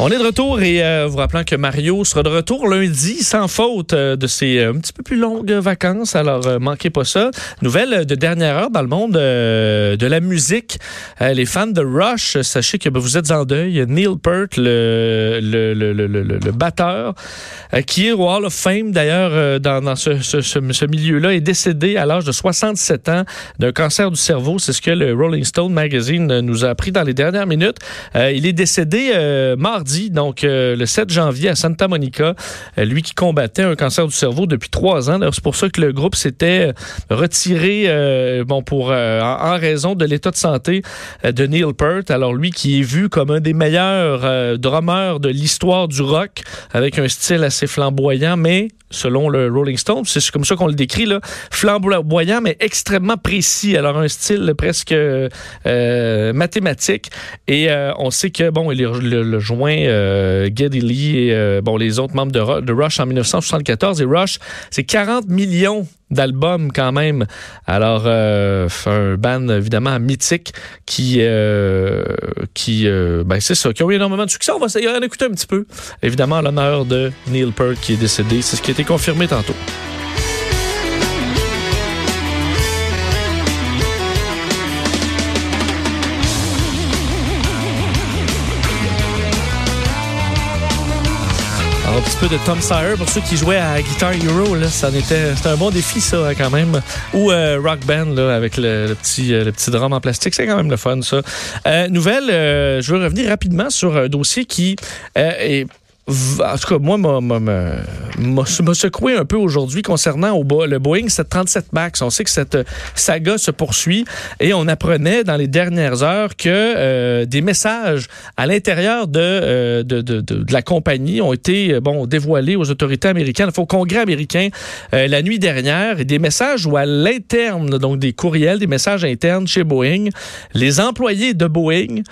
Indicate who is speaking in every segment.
Speaker 1: On est de retour et euh, vous rappelant que Mario sera de retour lundi sans faute euh, de ses euh, un petit peu plus longues vacances. Alors manquez pas ça. Nouvelle de dernière heure dans le monde de la musique. les fans de Rush, sachez que ben, vous êtes en deuil. Neil Peart, le, le, le, le, le batteur, qui est au Hall of Fame d'ailleurs dans, dans ce, ce, ce, milieu-là, est décédé à l'âge de 67 ans d'un cancer du cerveau. C'est ce que le Rolling Stone Magazine nous a appris dans les dernières minutes. il est décédé mardi donc euh, le 7 janvier à Santa Monica, euh, lui qui combattait un cancer du cerveau depuis trois ans. C'est pour ça que le groupe s'était euh, retiré bon, pour, en, raison de l'état de santé de Neil Peart. Alors lui qui est vu comme un des meilleurs drummers de l'histoire du rock, avec un style assez flamboyant, mais selon le Rolling Stone, c'est comme ça qu'on le décrit, là, flamboyant, mais extrêmement précis. Alors, un style presque euh, mathématique. Et euh, on sait que, bon, il le, joint euh, Geddy Lee et bon, les autres membres de Rush en 1974. Et Rush, c'est 40 millions d'albums quand même. Alors, euh, un band évidemment mythique qui, euh, qui euh, ben c'est ça, qui ont eu énormément de succès. On va essayer d'en écouter un petit peu. Évidemment, l'honneur de Neil Peart qui est décédé. C'est ce qui a été confirmé tantôt. Un petit peu de Tom Sawyer pour ceux qui jouaient à Guitar Hero. Là, ça était, c'était un bon défi, ça, quand même. Ou euh, Rock Band, là, avec le, petit, euh, le petit drum en plastique. C'est quand même le fun, ça. Euh, nouvelle, je veux revenir rapidement sur un dossier qui est en tout cas, moi, m'a secoué un peu aujourd'hui concernant le Boeing 737 MAX. On sait que cette saga se poursuit et on apprenait dans les dernières heures que euh, des messages à l'intérieur de, euh, de, de, de, la compagnie ont été euh, bon dévoilés aux autorités américaines, au Congrès américain la nuit dernière, et des messages où à l'interne, donc des courriels, des messages internes chez Boeing, les employés de Boeing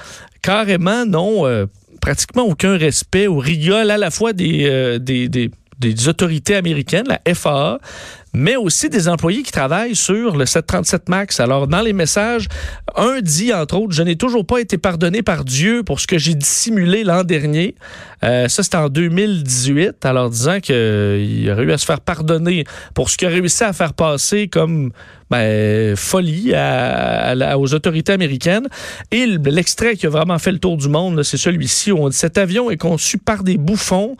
Speaker 1: carrément n'ont pratiquement aucun respect ou rigole à la fois des, euh, des, autorités américaines, la FAA, mais aussi des employés qui travaillent sur le 737 MAX. Alors, dans les messages, un dit, entre autres, je n'ai toujours pas été pardonné par Dieu pour ce que j'ai dissimulé l'an dernier. Euh, ça, c'était en 2018, alors disant qu'il aurait eu à se faire pardonner pour ce qu'il a réussi à faire passer comme ben, folie aux autorités américaines. Et l'extrait qui a vraiment fait le tour du monde, c'est celui-ci où on dit cet avion est conçu par des bouffons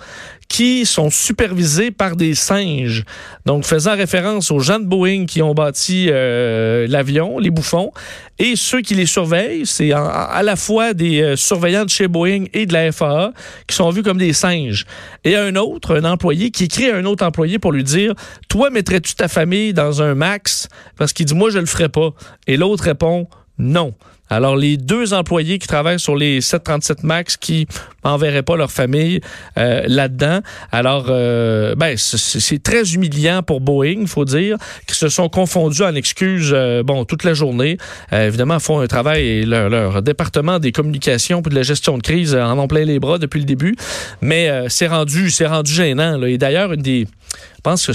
Speaker 1: qui sont supervisés par des singes. Donc, faisant référence aux gens de Boeing qui ont bâti euh, l'avion, les bouffons, et ceux qui les surveillent, c'est à la fois des euh, surveillants de chez Boeing et de la FAA qui sont vus comme des singes. Et un autre, un employé, qui écrit à un autre employé pour lui dire Toi, mettrais-tu ta famille dans un max Parce qu'il dit Moi, je le ferai pas. Et l'autre répond Non. Alors, les deux employés qui travaillent sur les 737 MAX qui n'enverraient pas leur famille euh, là-dedans. Alors, euh, ben, c'est très humiliant pour Boeing, faut dire, qui se sont confondus en excuses, euh, bon, toute la journée. évidemment, font un travail et leur, département des communications puis de la gestion de crise en ont plein les bras depuis le début. Mais c'est rendu, c'est rendu gênant. Et d'ailleurs, une des je pense que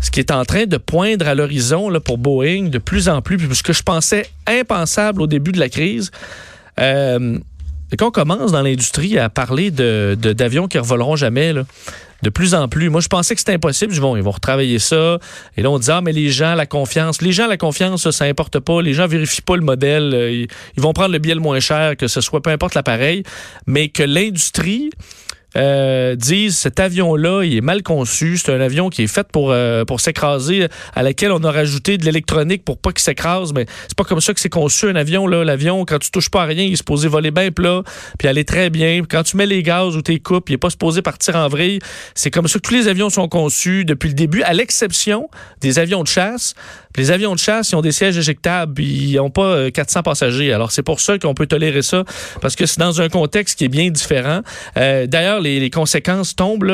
Speaker 1: ce qui est en train de poindre à l'horizon pour Boeing de plus en plus, ce que je pensais impensable au début de la crise, euh, quand commence dans l'industrie à parler de, d'avions qui ne revoleront jamais, de plus en plus. Moi, je pensais que c'était impossible. Je, bon, ils vont retravailler ça. Et là, on dit, ah, mais les gens, la confiance. Les gens, la confiance, ça, n'importe pas. Les gens vérifient pas le modèle. Ils, ils, vont prendre le billet le moins cher, que ce soit peu importe l'appareil. Mais que l'industrie euh, disent cet avion-là, il est mal conçu. C'est un avion qui est fait pour, euh, pour s'écraser, à laquelle on a rajouté de l'électronique pour pas qu'il s'écrase. Mais c'est pas comme ça que c'est conçu un avion. là. L'avion, quand tu touches pas à rien, il est supposé voler bien plat, puis aller très bien. Quand tu mets les gaz ou tes coupes, il est pas supposé partir en vrille. C'est comme ça que tous les avions sont conçus depuis le début, à l'exception des avions de chasse. Les avions de chasse, ils ont des sièges éjectables, ils n'ont pas 400 euh, passagers. Alors c'est pour ça qu'on peut tolérer ça, parce que c'est dans un contexte qui est bien différent. D'ailleurs, les, conséquences tombent.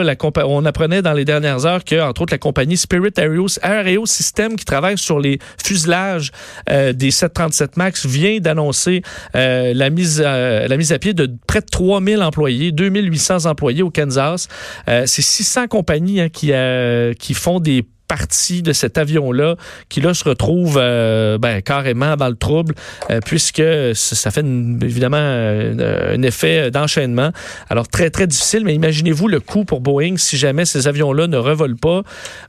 Speaker 1: On apprenait dans les dernières heures que, entre autres, la compagnie Spirit Aero, Aero System, qui travaille sur les fuselages euh, des 737 MAX, vient d'annoncer euh, la, mise, à- la mise à pied de près de 3000 employés, 2800 employés au Kansas. Euh, C'est 600 compagnies hein, euh, qui font des partie de cet avion-là qui là se retrouve euh, ben, carrément dans le trouble euh, puisque ça fait évidemment euh, un effet d'enchaînement. Alors très très difficile, mais imaginez-vous le coût pour Boeing si jamais ces avions-là ne revolent pas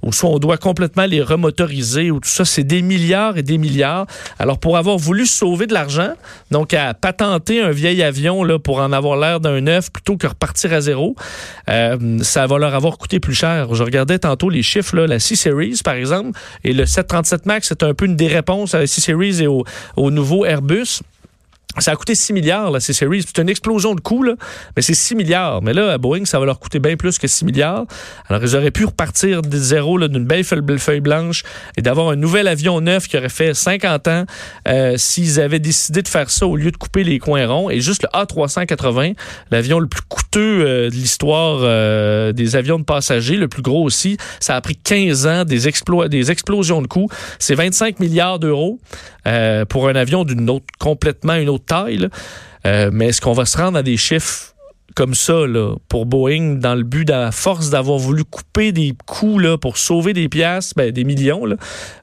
Speaker 1: ou soit on doit complètement les remotoriser ou tout ça, c'est des milliards et des milliards. Alors pour avoir voulu sauver de l'argent, donc à patenter un vieil avion là pour en avoir l'air d'un neuf plutôt que repartir à zéro, ça va leur avoir coûté plus cher. Je regardais tantôt les chiffres là, la C-Series par exemple et le 737 Max, c'est un peu une des réponses à la C-Series et au nouveau Airbus. Ça a coûté 6 milliards, la C-Series. C'est une explosion de coûts, là, mais c'est 6 milliards. Mais là, à Boeing, ça va leur coûter bien plus que 6 milliards. Alors, ils auraient pu repartir de zéro, là, d'une belle feuille feuille blanche et d'avoir un nouvel avion neuf qui aurait fait 50 ans euh, s'ils avaient décidé de faire ça au lieu de couper les coins ronds. Et juste le A380, l'avion le plus coûteux euh, de l'histoire euh, des avions de passagers, le plus gros aussi, ça a pris 15 ans, des, explo des explosions de coûts. C'est 25 milliards d'euros euh, pour un avion d'une autre, complètement une autre taille. Euh, mais est-ce qu'on va se rendre à des chiffres comme ça là, pour Boeing dans le but, à force d'avoir voulu couper des coûts là, pour sauver des piastres, ben, des millions, là,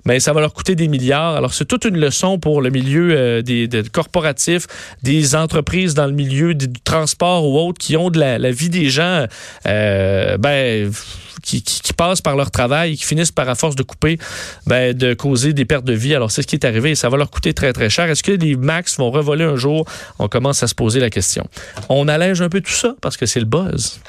Speaker 1: mais ça va leur coûter des milliards. Alors c'est toute une leçon pour le milieu euh, des, corporatifs, des entreprises dans le milieu du transport ou autres qui ont de la, vie des gens, ben, qui, passent par leur travail et qui finissent par, à force de couper, ben, de causer des pertes de vie. Alors c'est ce qui est arrivé et ça va leur coûter très très cher. Est-ce que les Max vont revoler un jour? On commence à se poser la question. On allège un peu tout ça parce que c'est le buzz.